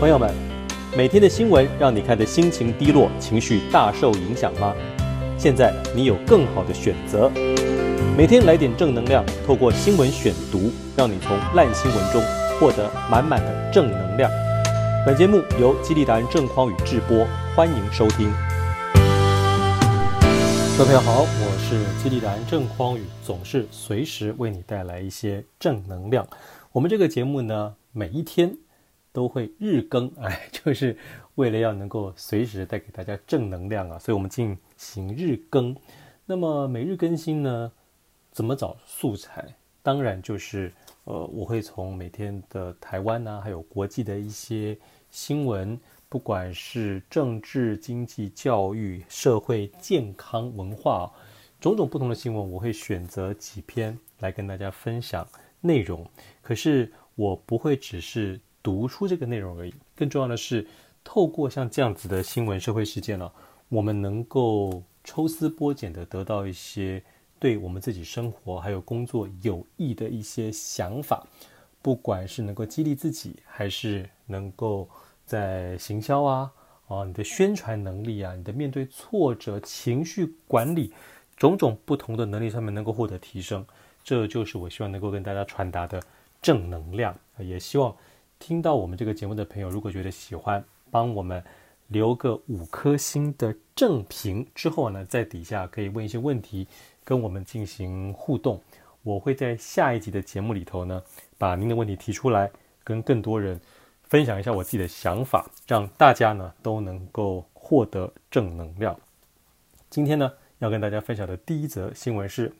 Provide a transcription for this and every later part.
朋友们，每天的新闻让你看的心情低落、情绪大受影响吗？现在你有更好的选择，每天来点正能量，透过新闻选读，让你从烂新闻中获得满满的正能量。本节目由激励达人郑匡宇制播，欢迎收听。各位朋友好，我是激励达人郑匡宇，总是随时为你带来一些正能量。我们这个节目呢，每一天都会日更，哎，就是为了要能够随时带给大家正能量啊，所以我们进行日更。那么每日更新呢，怎么找素材？当然就是。呃，我会从每天的台湾啊，还有国际的一些新闻，不管是政治、经济、教育、社会、健康、文化，种种不同的新闻，我会选择几篇来跟大家分享内容。可是我不会只是读出这个内容而已，更重要的是，透过像这样子的新闻、社会事件呢，我们能够抽丝剥茧的得到一些。对我们自己生活还有工作有益的一些想法，不管是能够激励自己，还是能够在行销啊、啊你的宣传能力啊、你的面对挫折、情绪管理种种不同的能力上面能够获得提升，这就是我希望能够跟大家传达的正能量。也希望听到我们这个节目的朋友，如果觉得喜欢，帮我们留个五颗星的正评之后呢，在底下可以问一些问题。跟我们进行互动，我会在下一集的节目里头呢，把您的问题提出来，跟更多人分享一下我自己的想法，让大家呢都能够获得正能量。今天呢，要跟大家分享的第一则新闻是，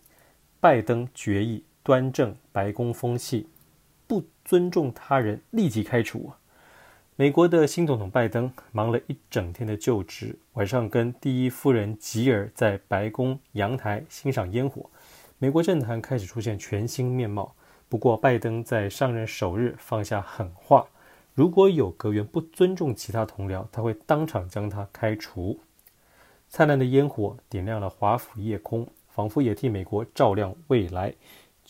拜登决议端正白宫风气，尊重他人立即开除。美国的新总统拜登忙了一整天的就职，晚上跟第一夫人吉尔在白宫阳台欣赏烟火，美国政坛开始出现全新面貌。不过，拜登在上任首日放下狠话：如果有阁员不尊重其他同僚，他会当场将他开除。灿烂的烟火点亮了华府夜空，仿佛也替美国照亮未来。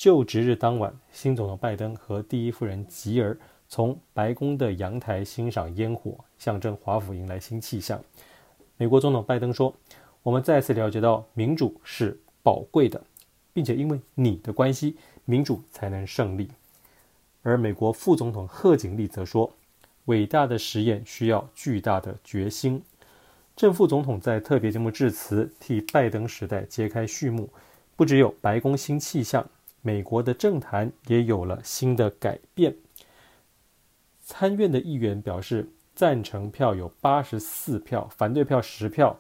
就职日当晚，新总统拜登和第一夫人吉尔。从白宫的阳台欣赏烟火，象征华府迎来新气象。美国总统拜登说：“我们再次了解到民主是宝贵的，并且因为你的关系，民主才能胜利。”而美国副总统贺锦丽则说：“伟大的实验需要巨大的决心。”正副总统在特别节目致辞，替拜登时代揭开序幕。不只有白宫新气象，美国的政坛也有了新的改变。参院的议员表示，赞成票有八十四票，反对票十票。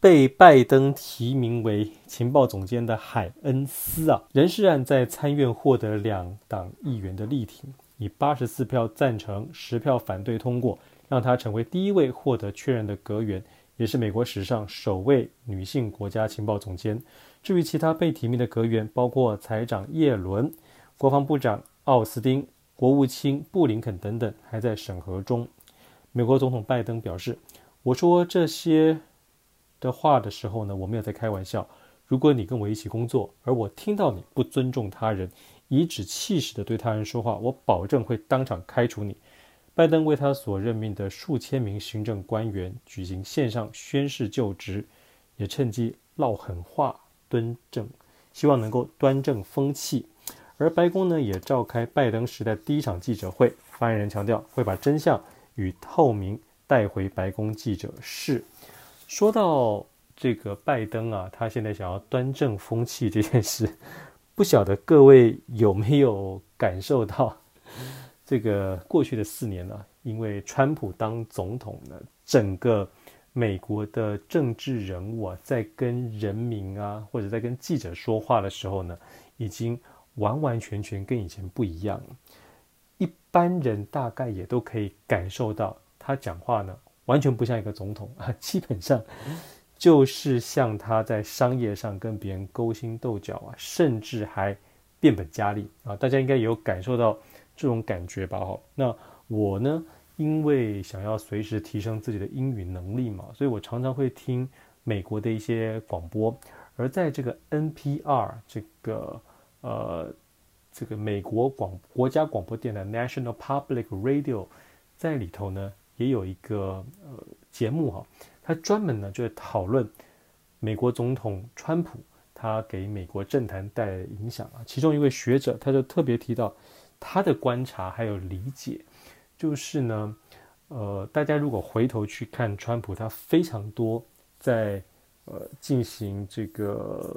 被拜登提名为情报总监的海恩斯啊，人事案在参院获得两党议员的力挺，以八十四票赞成、十票反对通过，让她成为第一位获得确认的阁员，也是美国史上首位女性国家情报总监。至于其他被提名的阁员，包括财长叶伦、国防部长奥斯汀。国务卿布林肯等等还在审核中。美国总统拜登表示：“我说这些的话的时候呢，我没有在开玩笑。如果你跟我一起工作，而我听到你不尊重他人，颐指气使地对他人说话，我保证会当场开除你。”拜登为他所任命的数千名行政官员举行线上宣誓就职，也趁机撂狠话，端正，希望能够端正风气。而白宫呢，也召开拜登时代第一场记者会，发言人强调会把真相与透明带回白宫记者室。说到这个拜登啊，他现在想要端正风气这件事，不晓得各位有没有感受到？这个过去的四年呢，因为川普当总统呢，整个美国的政治人物啊，在跟人民啊，或者在跟记者说话的时候呢，已经。完完全全跟以前不一样，一般人大概也都可以感受到，他讲话呢，完全不像一个总统啊，基本上就是像他在商业上跟别人勾心斗角啊，甚至还变本加厉啊，大家应该也有感受到这种感觉吧？哈，那我呢，因为想要随时提升自己的英语能力嘛，所以我常常会听美国的一些广播，而在这个 NPR 这个。呃，这个美国广国家广播电台 National Public Radio 在里头呢，也有一个呃节目哈，他专门呢就是讨论美国总统川普他给美国政坛带来的影响啊。其中一位学者他就特别提到他的观察还有理解，就是呢，呃，大家如果回头去看川普，他非常多在呃进行这个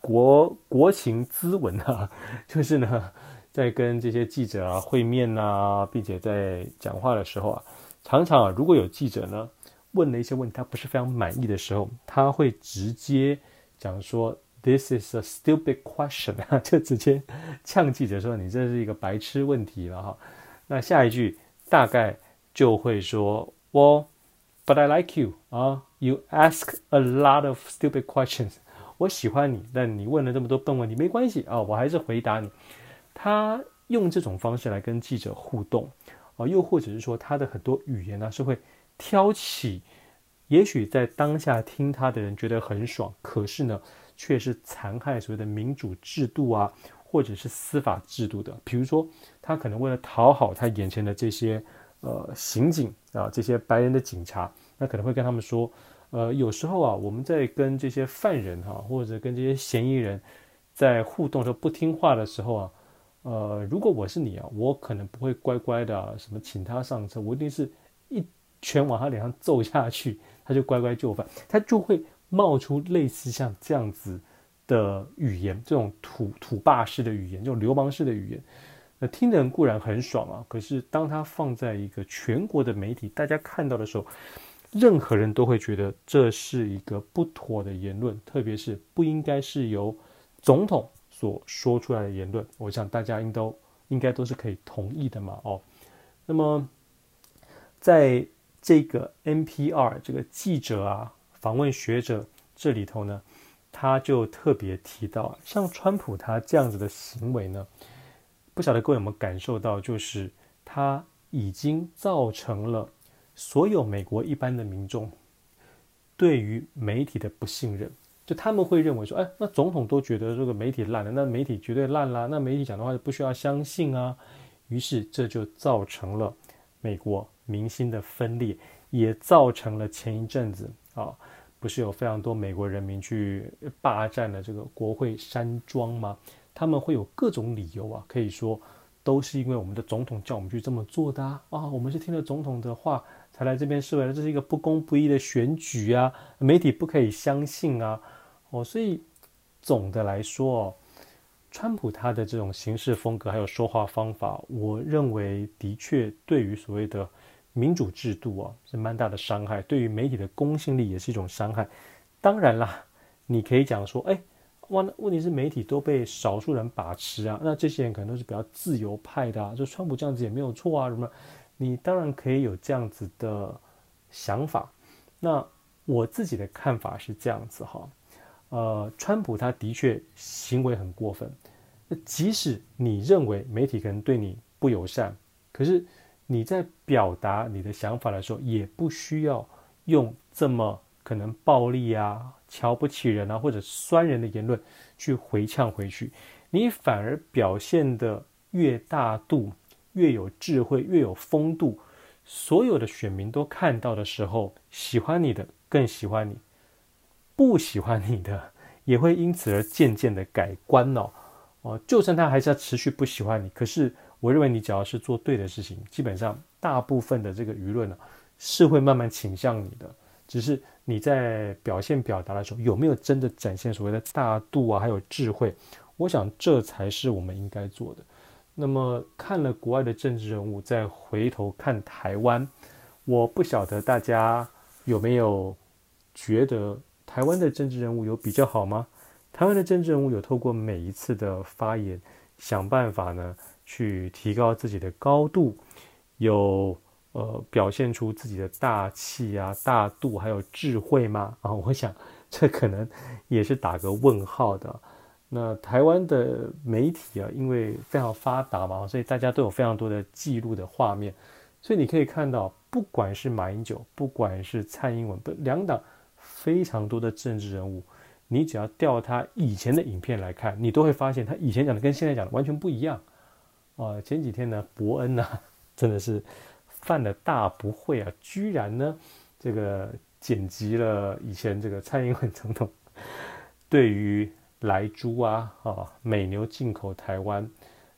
国国情咨文啊，就是呢。在跟这些记者啊会面啊，并且在讲话的时候啊，常常啊，如果有记者呢问了一些问题，他不是非常满意的时候，他会直接讲说 “This is a stupid question”，就直接呛记者说：“你这是一个白痴问题了哈。”那下一句大概就会说：“Well, but I like you 啊，You ask a lot of stupid questions。我喜欢你，但你问了这么多笨问题，没关系啊，我还是回答你。”他用这种方式来跟记者互动，啊，又或者是说他的很多语言呢是会挑起，也许在当下听他的人觉得很爽，可是呢却是残害所谓的民主制度啊，或者是司法制度的。比如说，他可能为了讨好他眼前的这些呃刑警啊，这些白人的警察，那可能会跟他们说，呃，有时候啊，我们在跟这些犯人哈、或者跟这些嫌疑人在互动的时候不听话的时候啊。呃，如果我是你啊，我可能不会乖乖的、什么请他上车，我一定是一拳往他脸上揍下去，他就乖乖就范，他就会冒出类似像这样子的语言，这种土土霸式的语言，这种流氓式的语言，那听的人固然很爽啊，可是当他放在一个全国的媒体大家看到的时候，任何人都会觉得这是一个不妥的言论，特别是不应该是由总统。所说出来的言论，我想大家应都应该都是可以同意的嘛。哦，那么在这个 NPR 这个记者啊访问学者这里头呢，他就特别提到，像川普他这样子的行为呢，不晓得各位有没有感受到，就是他已经造成了所有美国一般的民众对于媒体的不信任。就他们会认为说，哎，那总统都觉得这个媒体烂了，那媒体绝对烂啦，那媒体讲的话就不需要相信啊。于是这就造成了美国民心的分裂，也造成了前一阵子啊，不是有非常多美国人民去霸占了这个国会山庄吗？他们会有各种理由啊，可以说都是因为我们的总统叫我们去这么做的啊，我们是听了总统的话才来这边示威的，这是一个不公不义的选举啊，媒体不可以相信啊。哦，所以总的来说哦，川普他的这种行事风格还有说话方法，我认为的确对于所谓的民主制度啊是蛮大的伤害，对于媒体的公信力也是一种伤害。当然啦，你可以讲说，哎，问问题是媒体都被少数人把持啊，那这些人可能都是比较自由派的啊，就川普这样子也没有错啊，什么？你当然可以有这样子的想法。那我自己的看法是这样子哈。呃，川普他的确行为很过分。那即使你认为媒体可能对你不友善，可是你在表达你的想法的时候，也不需要用这么可能暴力啊、瞧不起人啊或者酸人的言论去回呛回去。你反而表现得越大度、越有智慧、越有风度，所有的选民都看到的时候，喜欢你的更喜欢你。不喜欢你的，也会因此而渐渐的改观哦。哦，就算他还是要持续不喜欢你，可是我认为你只要是做对的事情，基本上大部分的这个舆论呢，是会慢慢倾向你的。只是你在表现表达的时候，有没有真的展现所谓的大度啊，还有智慧？我想这才是我们应该做的。那么看了国外的政治人物，再回头看台湾，我不晓得大家有没有觉得。台湾的政治人物有比较好吗？台湾的政治人物有透过每一次的发言，想办法呢去提高自己的高度，有呃表现出自己的大气啊、大度还有智慧吗？啊，我想这可能也是打个问号的。那台湾的媒体啊，因为非常发达嘛，所以大家都有非常多的记录的画面，所以你可以看到，不管是马英九，不管是蔡英文，不两党。非常多的政治人物，你只要调他以前的影片来看，你都会发现他以前讲的跟现在讲的完全不一样。啊、前几天呢，伯恩呢，真的是犯了大不讳啊，居然呢这个剪辑了以前这个蔡英文总统对于莱猪啊啊美牛进口台湾，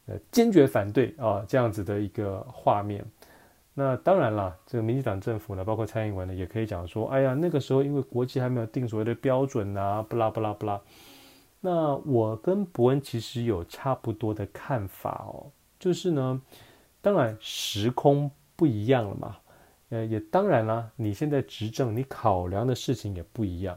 呃坚决反对啊这样子的一个画面。那当然了，这个民进党政府呢，包括蔡英文呢，也可以讲说，哎呀，那个时候因为国际还没有定所谓的标准啊，不啦不啦不啦。那我跟伯恩其实有差不多的看法哦，就是呢，当然时空不一样了嘛，呃，也当然啦，你现在执政，你考量的事情也不一样。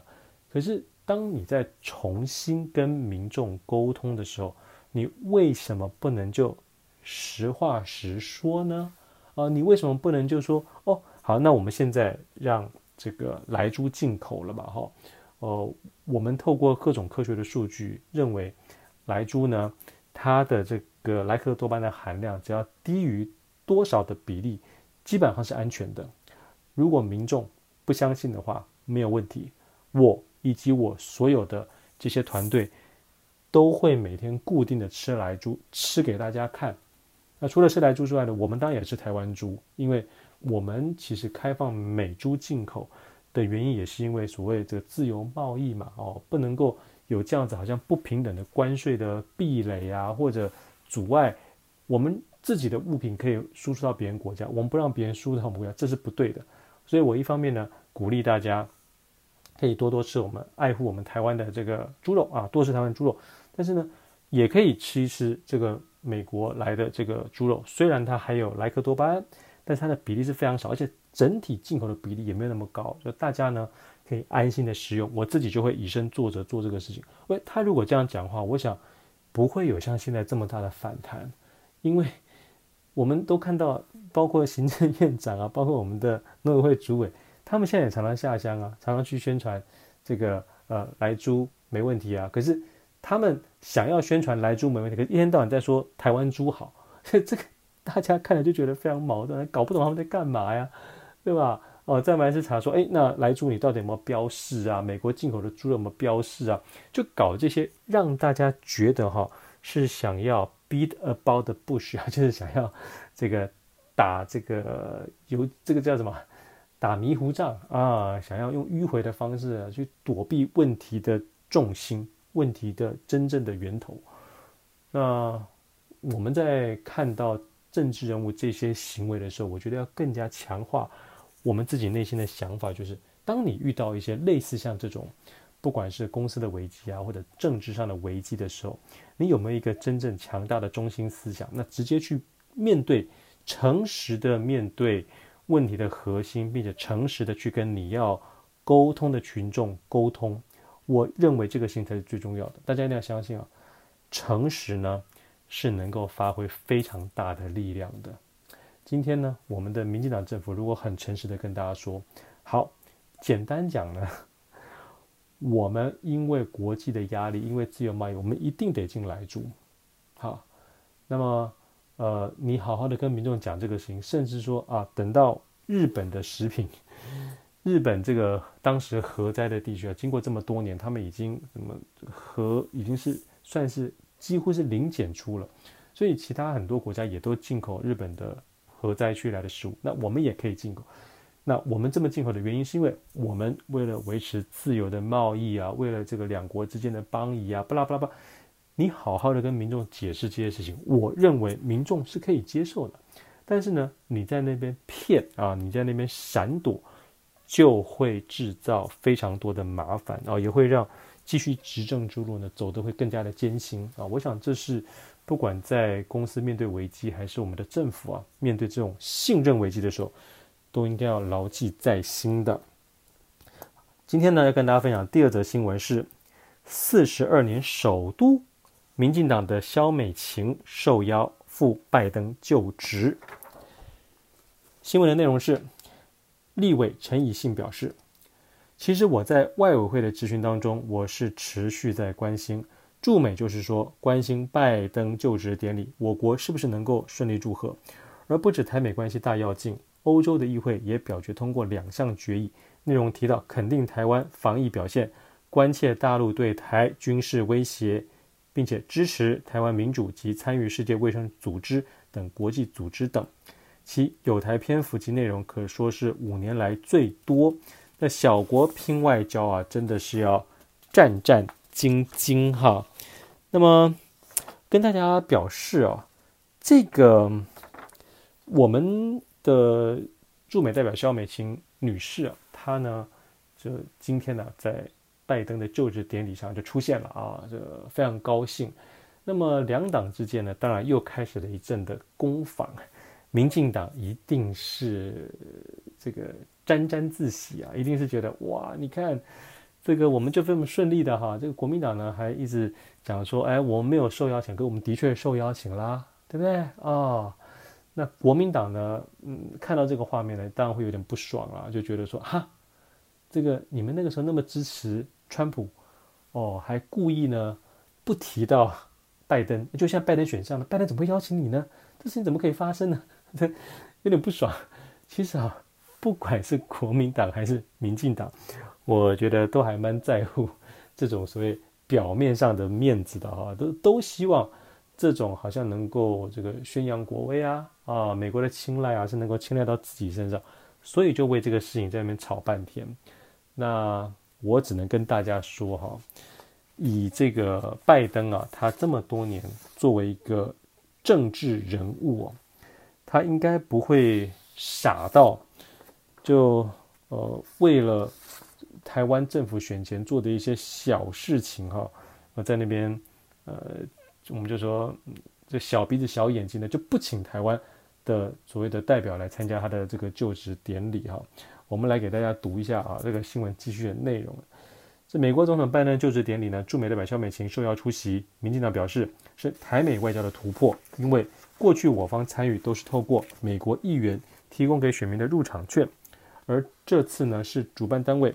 可是当你在重新跟民众沟通的时候，你为什么不能就实话实说呢？啊、你为什么不能就说哦，好，那我们现在让这个莱猪进口了吧？哈，呃，我们透过各种科学的数据认为，莱猪呢，它的这个莱克多巴胺的含量只要低于多少的比例，基本上是安全的。如果民众不相信的话，没有问题，我以及我所有的这些团队都会每天固定的吃莱猪，吃给大家看。那除了吃莱猪之外呢，我们当然也是台湾猪，因为我们其实开放美猪进口的原因，也是因为所谓这个自由贸易嘛，哦，不能够有这样子好像不平等的关税的壁垒啊，或者阻碍我们自己的物品可以输出到别人国家，我们不让别人输出到我们国家，这是不对的。所以我一方面呢，鼓励大家可以多多吃我们爱护我们台湾的这个猪肉啊，多吃台湾猪肉，但是呢，也可以吃一吃这个。美国来的这个猪肉，虽然它还有莱克多巴胺，但是它的比例是非常少，而且整体进口的比例也没有那么高，所以大家呢可以安心的食用。我自己就会以身作则做这个事情。喂，他如果这样讲话，我想不会有像现在这么大的反弹，因为我们都看到，包括行政院长啊，包括我们的农委会主委，他们现在也常常下乡啊，常常去宣传这个呃来猪没问题啊，可是。他们想要宣传来猪没问题，可是一天到晚在说台湾猪好，所 以这个大家看了就觉得非常矛盾，搞不懂他们在干嘛呀，对吧？哦，再来是查说，哎，那来猪你到底有没有标示啊？美国进口的猪有没有标示啊？就搞这些让大家觉得哈是想要 beat about the bush 啊，就是想要这个打这个有这个叫什么打迷糊仗啊，想要用迂回的方式去躲避问题的重心。问题的真正的源头。那我们在看到政治人物这些行为的时候，我觉得要更加强化我们自己内心的想法，就是当你遇到一些类似像这种，不管是公司的危机啊，或者政治上的危机的时候，你有没有一个真正强大的中心思想？那直接去面对，诚实的面对问题的核心，并且诚实的去跟你要沟通的群众沟通。我认为这个心才是最重要的，大家一定要相信啊！诚实呢是能够发挥非常大的力量的。今天呢，我们的民进党政府如果很诚实的跟大家说，好，简单讲呢，我们因为国际的压力，因为自由贸易，我们一定得进来住。好，那么呃，你好好的跟民众讲这个事情，甚至说啊，等到日本的食品。日本这个当时核灾的地区啊，经过这么多年，他们已经什么核已经是算是几乎是零检出了，所以其他很多国家也都进口日本的核灾区来的食物，那我们也可以进口。那我们这么进口的原因，是因为我们为了维持自由的贸易啊，为了这个两国之间的邦谊啊，巴拉巴拉巴，你好好的跟民众解释这些事情，我认为民众是可以接受的。但是呢，你在那边骗啊，你在那边闪躲。就会制造非常多的麻烦啊，也会让继续执政之路呢走得会更加的艰辛啊。我想这是不管在公司面对危机，还是我们的政府啊面对这种信任危机的时候，都应该要牢记在心的。今天呢，要跟大家分享第二则新闻是：四十二年首都，民进党的萧美琴受邀赴拜登就职。新闻的内容是。立委陈以信表示：“其实我在外委会的质询当中，我是持续在关心驻美，就是说关心拜登就职典礼，我国是不是能够顺利祝贺？而不止台美关系大跃进，欧洲的议会也表决通过两项决议，内容提到肯定台湾防疫表现，关切大陆对台军事威胁，并且支持台湾民主及参与世界卫生组织等国际组织等。”其有台篇幅及内容可说是五年来最多。那小国拼外交啊，真的是要战战兢兢哈。那么跟大家表示啊，这个我们的驻美代表肖美琴女士啊，她呢，就今天呢，在拜登的就职典礼上就出现了啊，这非常高兴。那么两党之间呢，当然又开始了一阵的攻防。民进党一定是这个沾沾自喜啊，一定是觉得哇，你看这个我们就这么顺利的哈，这个国民党呢还一直讲说，哎，我们没有受邀请，可我们的确受邀请啦，对不对？哦，那国民党呢，嗯，看到这个画面呢，当然会有点不爽啊，就觉得说，哈，这个你们那个时候那么支持川普，哦，还故意呢不提到拜登，就像拜登选上了，拜登怎么会邀请你呢？这事情怎么可以发生呢？这 有点不爽。其实啊，不管是国民党还是民进党，我觉得都还蛮在乎这种所谓表面上的面子的哈，都都希望这种好像能够这个宣扬国威啊啊，美国的青睐啊是能够青睐到自己身上，所以就为这个事情在那边吵半天。那我只能跟大家说哈，以这个拜登啊，他这么多年作为一个政治人物啊。他应该不会傻到就呃为了台湾政府选前做的一些小事情哈，我在那边呃我们就说这小鼻子小眼睛的就不请台湾的所谓的代表来参加他的这个就职典礼哈。我们来给大家读一下啊这个新闻继续的内容。这美国总统拜登就职典礼呢，驻美代表肖美琴受邀出席，民进党表示是台美外交的突破，因为。过去我方参与都是透过美国议员提供给选民的入场券，而这次呢是主办单位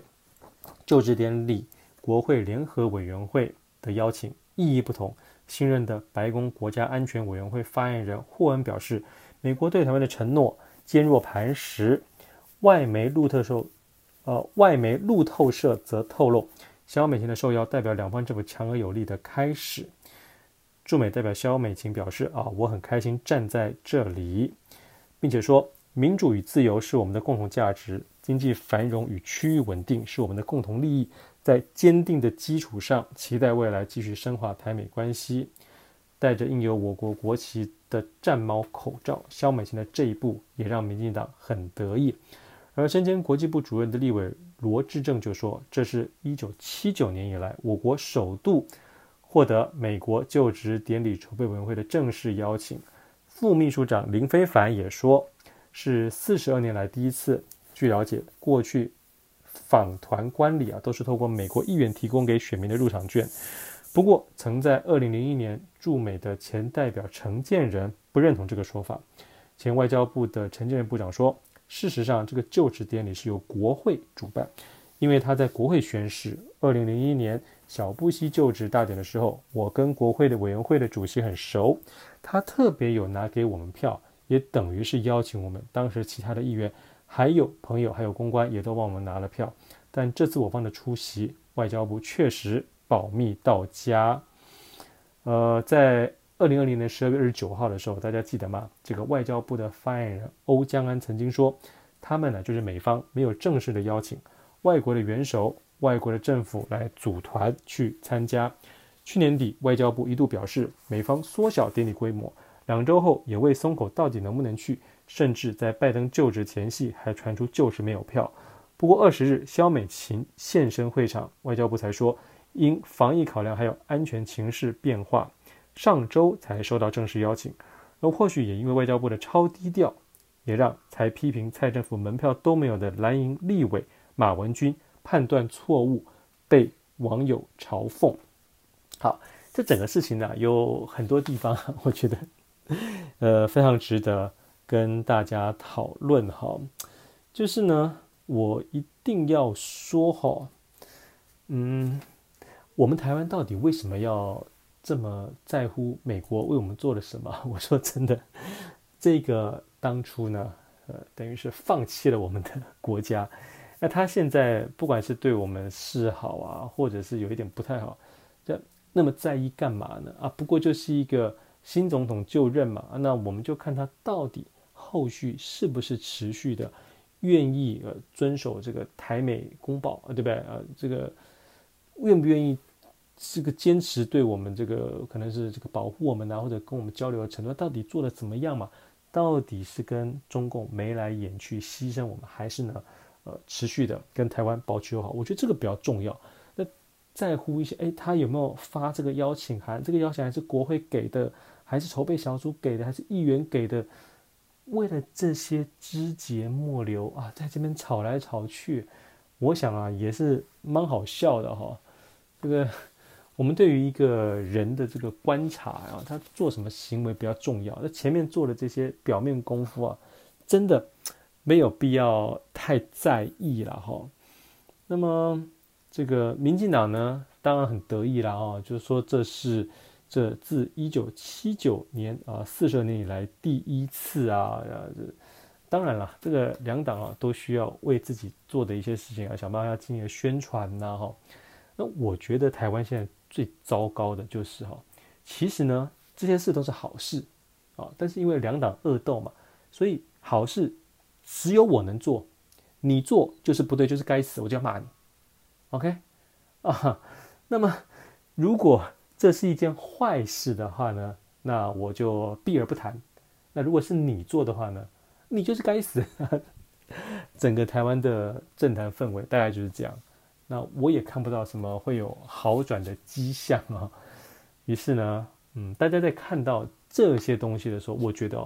就职典礼国会联合委员会的邀请，意义不同。新任的白宫国家安全委员会发言人霍恩表示，美国对台湾的承诺坚若磐石。外媒路透社，呃，外媒路透社则透露，萧美琴的受邀代表两方政府强而有力的开始。驻美代表萧美琴表示：“啊，我很开心站在这里，并且说，民主与自由是我们的共同价值，经济繁荣与区域稳定是我们的共同利益。在坚定的基础上，期待未来继续深化台美关系。”戴着印有我国国旗的战猫口罩，萧美琴的这一步也让民进党很得意。而身兼国际部主任的立委罗志正就说：“这是一九七九年以来我国首度。”获得美国就职典礼筹备委员会的正式邀请，副秘书长林非凡也说，是四十二年来第一次。据了解，过去访团观礼啊，都是透过美国议员提供给选民的入场券。不过，曾在二零零一年驻美的前代表陈建仁不认同这个说法。前外交部的陈建仁部长说，事实上，这个就职典礼是由国会主办，因为他在国会宣誓。二零零一年。小布希就职大典的时候，我跟国会的委员会的主席很熟，他特别有拿给我们票，也等于是邀请我们。当时其他的议员、还有朋友、还有公关也都帮我们拿了票。但这次我方的出席，外交部确实保密到家。呃，在二零二零年十二月二十九号的时候，大家记得吗？这个外交部的发言人欧江安曾经说，他们呢就是美方没有正式的邀请外国的元首。外国的政府来组团去参加。去年底，外交部一度表示美方缩小典礼规模，两周后也未松口，到底能不能去？甚至在拜登就职前夕，还传出就是没有票。不过二十日，萧美琴现身会场，外交部才说因防疫考量还有安全情势变化，上周才收到正式邀请。而或许也因为外交部的超低调，也让才批评蔡政府门票都没有的蓝营立委马文君。判断错误，被网友嘲讽。好，这整个事情呢，有很多地方，我觉得，呃，非常值得跟大家讨论哈。就是呢，我一定要说哈，嗯，我们台湾到底为什么要这么在乎美国为我们做了什么？我说真的，这个当初呢，呃，等于是放弃了我们的国家。那他现在不管是对我们示好啊，或者是有一点不太好，这那么在意干嘛呢？啊，不过就是一个新总统就任嘛，那我们就看他到底后续是不是持续的愿意呃遵守这个台美公报啊，对不对啊？这个愿不愿意这个坚持对我们这个可能是这个保护我们啊，或者跟我们交流的程度到底做的怎么样嘛？到底是跟中共眉来眼去牺牲我们，还是呢呃持续的跟台湾保持友好？我觉得这个比较重要。在乎一些，哎，他有没有发这个邀请函？这个邀请函是国会给的？还是筹备小组给的，还是议员给的？为了这些枝节末流啊，在这边吵来吵去，我想啊，也是蛮好笑的哈、这个我们对于一个人的这个观察啊，他做什么行为比较重要？那前面做的这些表面功夫啊，真的没有必要太在意了哈、那么这个民进党呢，当然很得意了啊，就是说这是。这自一九七九年啊，四十年以来第一次啊，啊，这当然了，这个两党啊都需要为自己做的一些事情啊，想办法要进行宣传呐，哈。那我觉得台湾现在最糟糕的就是哈，其实呢这些事都是好事啊，但是因为两党恶斗嘛，所以好事只有我能做，你做就是不对，就是该死，我就要骂你，OK 啊？那么如果这是一件坏事的话呢，那我就避而不谈。那如果是你做的话呢，你就是该死。整个台湾的政坛氛围大概就是这样。那我也看不到什么会有好转的迹象啊。于是呢，嗯，大家在看到这些东西的时候，我觉得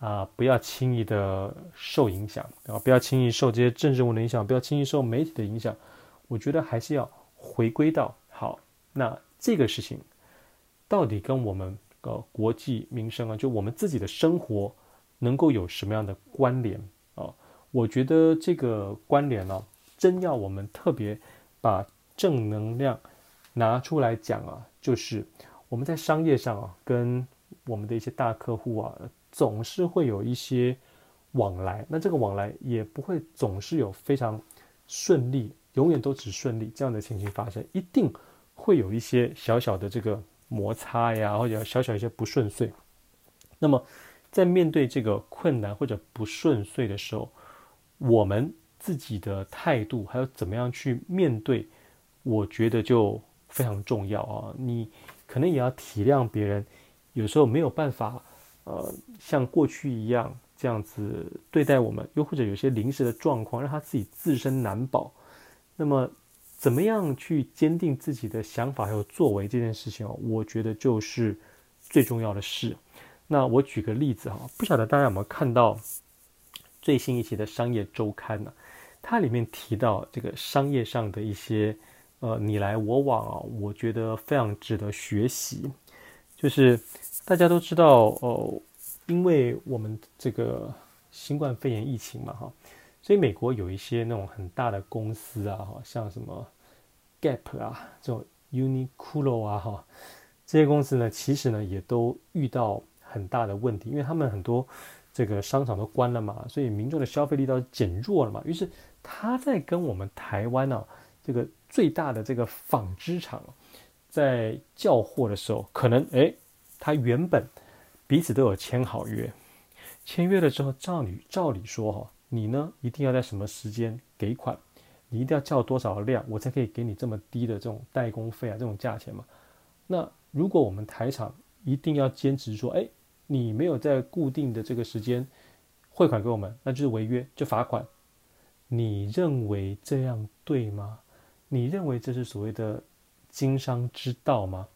啊、不要轻易的受影响啊，不要轻易受这些政治人物的影响，不要轻易受媒体的影响。我觉得还是要回归到好那。这个事情到底跟我们呃国计民生啊，就我们自己的生活能够有什么样的关联啊？我觉得这个关联呢、真要我们特别把正能量拿出来讲啊，就是我们在商业上啊，跟我们的一些大客户啊，总是会有一些往来。那这个往来也不会总是有非常顺利，永远都只顺利这样的情形发生，一定。会有一些小小的这个摩擦呀，或者小小一些不顺遂。那么，在面对这个困难或者不顺遂的时候，我们自己的态度还有怎么样去面对，我觉得就非常重要啊。你可能也要体谅别人，有时候没有办法，呃，像过去一样这样子对待我们，又或者有些临时的状况让他自己自身难保。那么。怎么样去坚定自己的想法还有作为这件事情哦，我觉得就是最重要的事。那我举个例子哈，不晓得大家有没有看到最新一期的《商业周刊》呢？它里面提到这个商业上的一些呃你来我往啊，我觉得非常值得学习。就是大家都知道哦，因为我们这个新冠肺炎疫情嘛哈。所以美国有一些那种很大的公司啊，哈，像什么 Gap 啊，这种 Uniqlo 啊，哈，这些公司呢，其实呢也都遇到很大的问题，因为他们很多这个商场都关了嘛，所以民众的消费力都减弱了嘛。于是他在跟我们台湾呢、啊，这个最大的这个纺织厂在叫货的时候，可能诶，他原本彼此都有签好约，签约了之后，照理照理说哈。你呢，一定要在什么时间给款？你一定要叫多少量，我才可以给你这么低的这种代工费啊，这种价钱嘛。那如果我们台厂一定要坚持说，哎，你没有在固定的这个时间汇款给我们，那就是违约，就罚款。你认为这样对吗？你认为这是所谓的经商之道吗？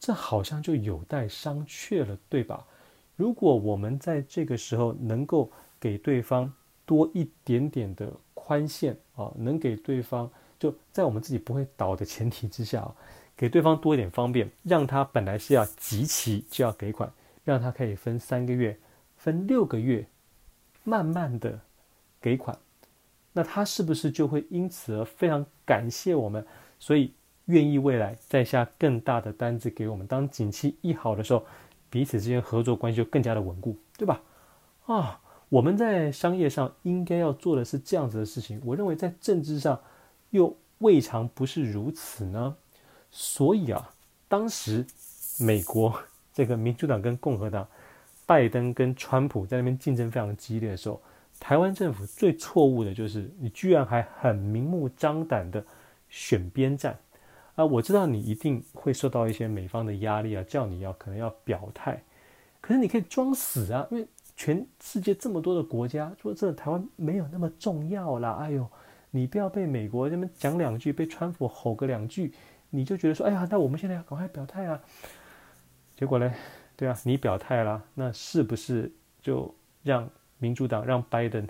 这好像就有待商榷了，对吧？如果我们在这个时候能够给对方。多一点点的宽限啊，能给对方就在我们自己不会倒的前提之下啊，给对方多一点方便，让他本来是要集齐就要给款，让他可以分三个月、分六个月，慢慢的给款，那他是不是就会因此而非常感谢我们，所以愿意未来再下更大的单子给我们？当景气一好的时候，彼此之间合作关系就更加的稳固，对吧？啊。我们在商业上应该要做的是这样子的事情，我认为在政治上又未尝不是如此呢。所以啊，当时美国这个民主党跟共和党拜登跟川普在那边竞争非常激烈的时候，台湾政府最错误的就是你居然还很明目张胆的选边站啊！我知道你一定会受到一些美方的压力啊，叫你要可能要表态，可是你可以装死啊，因为全世界这么多的国家，说这台湾没有那么重要啦。哎呦，你不要被美国这边讲两句，被川普吼个两句，你就觉得说，哎呀，那我们现在要赶快表态啊！结果呢？对啊，你表态了，那是不是就让民主党让拜登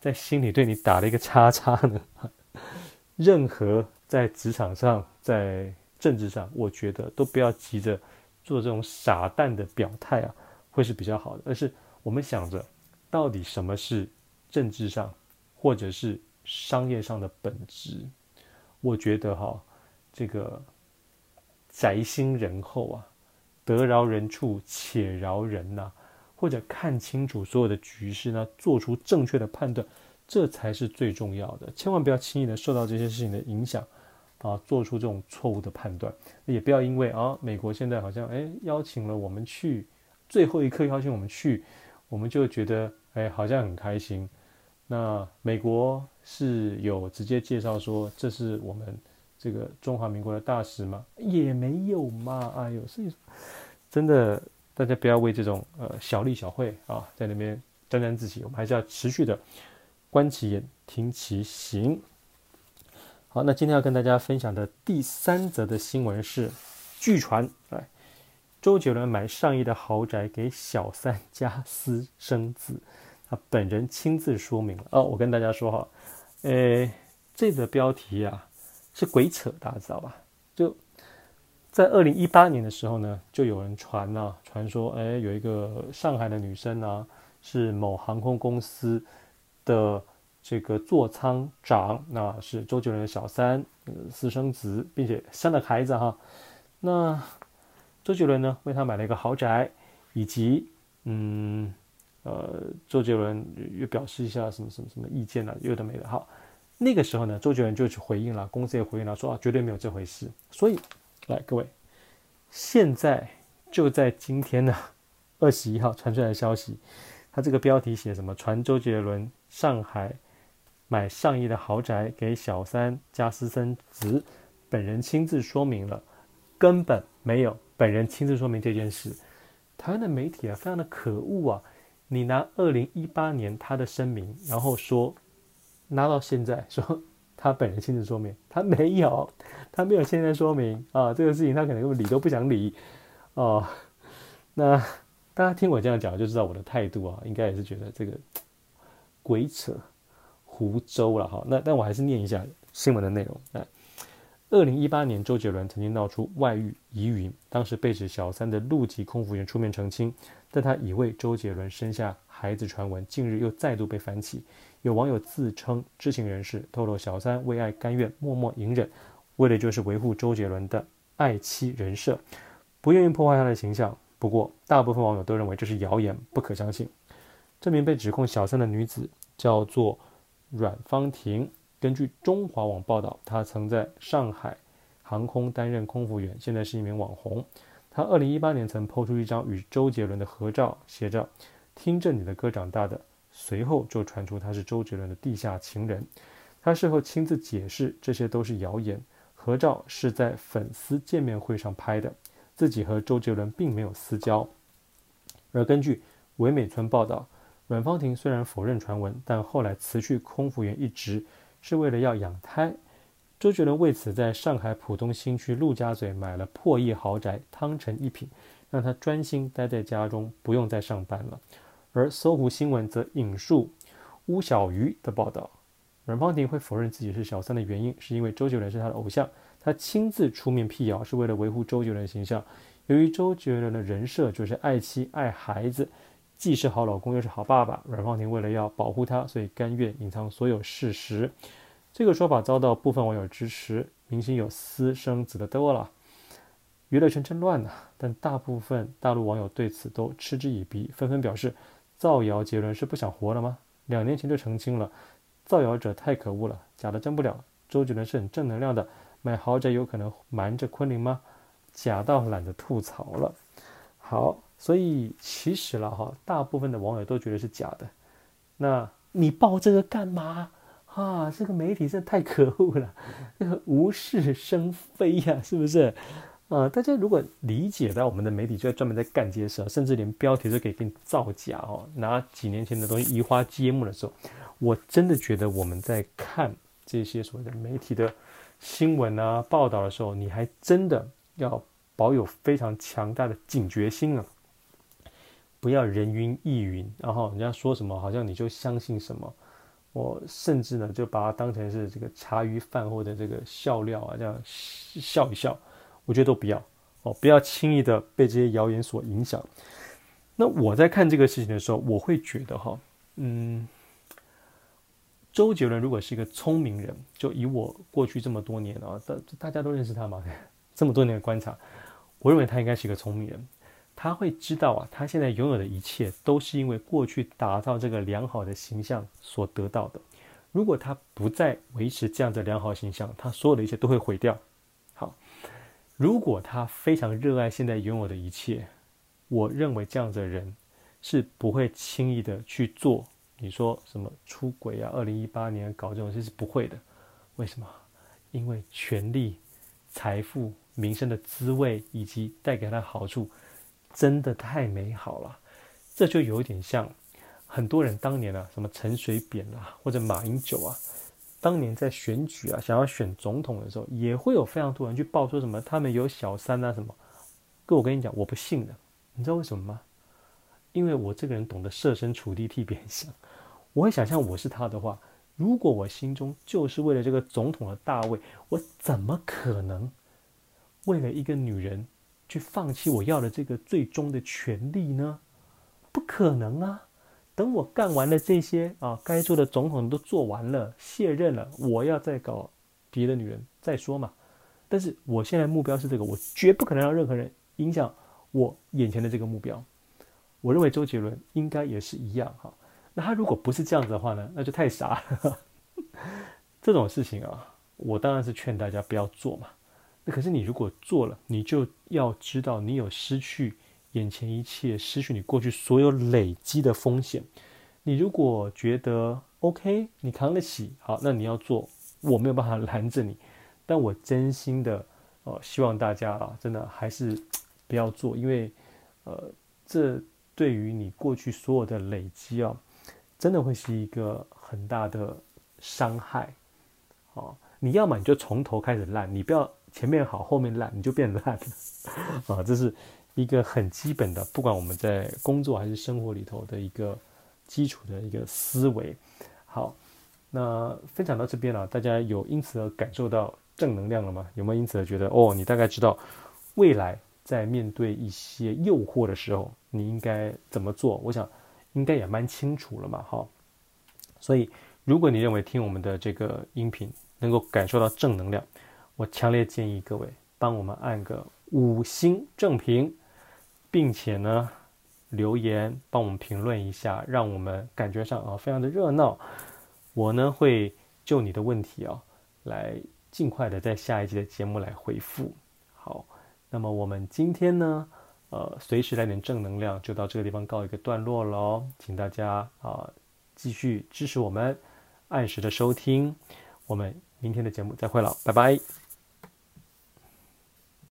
在心里对你打了一个叉叉呢？任何在职场上、在政治上，我觉得都不要急着做这种傻蛋的表态啊，会是比较好的。而是我们想着，到底什么是政治上或者是商业上的本质？我觉得哈，这个宅心仁厚啊。得饶人处且饶人呐、或者看清楚所有的局势呢，做出正确的判断，这才是最重要的。千万不要轻易的受到这些事情的影响，啊，做出这种错误的判断。也不要因为啊，美国现在好像哎邀请了我们去，最后一刻邀请我们去，我们就觉得哎好像很开心。那美国是有直接介绍说这是我们。这个中华民国的大使吗？也没有嘛。哎呦，所以真的，大家不要为这种呃小利小惠啊，在那边沾沾自喜。我们还是要持续的观其言，听其行。好，那今天要跟大家分享的第三则的新闻是，据传，哎，周杰伦买上亿的豪宅给小三加私生子，他本人亲自说明了。哦，我跟大家说哈，诶，这个标题啊。是鬼扯，大家知道吧？就在二零一八年的时候呢，就有人传呐、啊，传说，哎，有一个上海的女生啊，是某航空公司的这个座舱长，那是周杰伦的小三，私生子，并且生了孩子哈。那周杰伦呢，为他买了一个豪宅，以及，嗯，呃，周杰伦又表示一下什么什么什么意见啊，有的没的好。那个时候呢，周杰伦就去回应了，公司也回应了，说啊，绝对没有这回事。所以，来各位，现在就在今天呢，二十一号传出来的消息，他这个标题写什么？传周杰伦上海买上亿的豪宅给小三加私生子，本人亲自说明了，根本没有本人亲自说明这件事。台湾的媒体啊，非常的可恶啊！你拿二零一八年他的声明，然后说。拿到现在 说他本人亲自说明，他没有，他没有现在说明啊，这个事情他可能理都不想理哦。那大家听我这样讲就知道我的态度啊，应该也是觉得这个鬼扯胡诌了哈。那但我还是念一下新闻的内容。那二零一八年，周杰伦曾经闹出外遇疑云，当时被指小三的陆籍空服员出面澄清，但他已为周杰伦生下孩子传闻，近日又再度被翻起。有网友自称知情人士透露，小三为爱甘愿默默隐忍，为的就是维护周杰伦的爱妻人设，不愿意破坏他的形象。不过，大部分网友都认为这是谣言，不可相信。这名被指控小三的女子叫做阮芳婷。根据中华网报道，他曾在上海航空担任空服员，现在是一名网红。他二零一八年曾抛出一张与周杰伦的合照，写着“听着你的歌长大的”。随后就传出他是周杰伦的地下情人，他事后亲自解释，这些都是谣言。合照是在粉丝见面会上拍的，自己和周杰伦并没有私交。而根据唯美村报道，阮芳婷虽然否认传闻，但后来辞去空服员一职，是为了要养胎。周杰伦为此在上海浦东新区陆家嘴买了破亿豪宅，汤臣一品，让他专心待在家中，不用再上班了。而搜狐新闻则引述巫小鱼的报道，阮芳婷会否认自己是小三的原因，是因为周杰伦是她的偶像，她亲自出面辟谣，是为了维护周杰伦形象。由于周杰伦的人设就是爱妻爱孩子，既是好老公又是好爸爸，阮芳婷为了要保护他，所以甘愿隐藏所有事实。这个说法遭到部分网友支持，明星有私生子的多了，娱乐圈真乱呐。但大部分大陆网友对此都嗤之以鼻，纷纷表示。造谣杰伦是不想活了吗？两年前就澄清了，造谣者太可恶了，假的真不了。周杰伦是很正能量的，买豪宅有可能瞒着昆凌吗？假到懒得吐槽了。好，所以其实了哈，大部分的网友都觉得是假的。那你报这个干嘛啊？这个媒体真的太可恶了，这个无事生非呀，是不是？啊，大家如果理解到我们的媒体就在专门在干这些事，甚至连标题都可以给你造假哦，拿几年前的东西移花接木的时候，我真的觉得我们在看这些所谓的媒体的新闻啊报道的时候，你还真的要保有非常强大的警觉心啊，不要人云亦云，然后人家说什么好像你就相信什么，我甚至呢就把它当成是这个茶余饭后的这个笑料啊，这样笑一笑。我觉得都不要哦，不要轻易的被这些谣言所影响。那我在看这个事情的时候，我会觉得哈，嗯，周杰伦如果是一个聪明人，就以我过去这么多年啊，大大家都认识他嘛，这么多年的观察，我认为他应该是一个聪明人。他会知道啊，他现在拥有的一切都是因为过去打造这个良好的形象所得到的。如果他不再维持这样的良好形象，他所有的一切都会毁掉。好如果他非常热爱现在拥有的一切，我认为这样的人是不会轻易的去做。你说什么出轨啊？二零一八年搞这种事是不会的。为什么？因为权力、财富、名声的滋味以及带给他的好处，真的太美好了。这就有点像很多人当年啊，什么陈水扁啊，或者马英九啊。当年在选举啊，想要选总统的时候，也会有非常多人去报说什么他们有小三啊什么。哥，我跟你讲，我不信的。你知道为什么吗？因为我这个人懂得设身处地替别人想。我会想象我是他的话，如果我心中就是为了这个总统的大位，我怎么可能为了一个女人去放弃我要的这个最终的权利呢？不可能啊！等我干完了这些啊，该做的总统都做完了，卸任了，我要再搞别的女人再说嘛。但是我现在目标是这个，我绝不可能让任何人影响我眼前的这个目标。我认为周杰伦应该也是一样哈。那他如果不是这样子的话呢，那就太傻了。这种事情啊，我当然是劝大家不要做嘛。那可是你如果做了，你就要知道你有失去。眼前一切，失去你过去所有累积的风险。你如果觉得 OK，你扛得起，好，那你要做，我没有办法 拦着你。但我真心的，呃，希望大家啊，真的还是不要做，因为，呃，这对于你过去所有的累积啊，真的会是一个很大的伤害。哦，你要么你就从头开始烂，你不要前面好后面烂，你就变烂了。啊，这是。一个很基本的，不管我们在工作还是生活里头的一个基础的一个思维。好，那分享到这边了，大家有因此而感受到正能量了吗？有没有因此而觉得哦，你大概知道未来在面对一些诱惑的时候，你应该怎么做？我想应该也蛮清楚了嘛。哈，所以如果你认为听我们的这个音频能够感受到正能量，我强烈建议各位帮我们按个五星正评。并且呢，留言帮我们评论一下，让我们感觉上啊非常的热闹。我呢会就你的问题啊，来尽快的在下一集的节目来回复。好，那么我们今天呢，呃，随时来点正能量，就到这个地方告一个段落喽。请大家啊继续支持我们，按时的收听。我们明天的节目再会了，拜拜。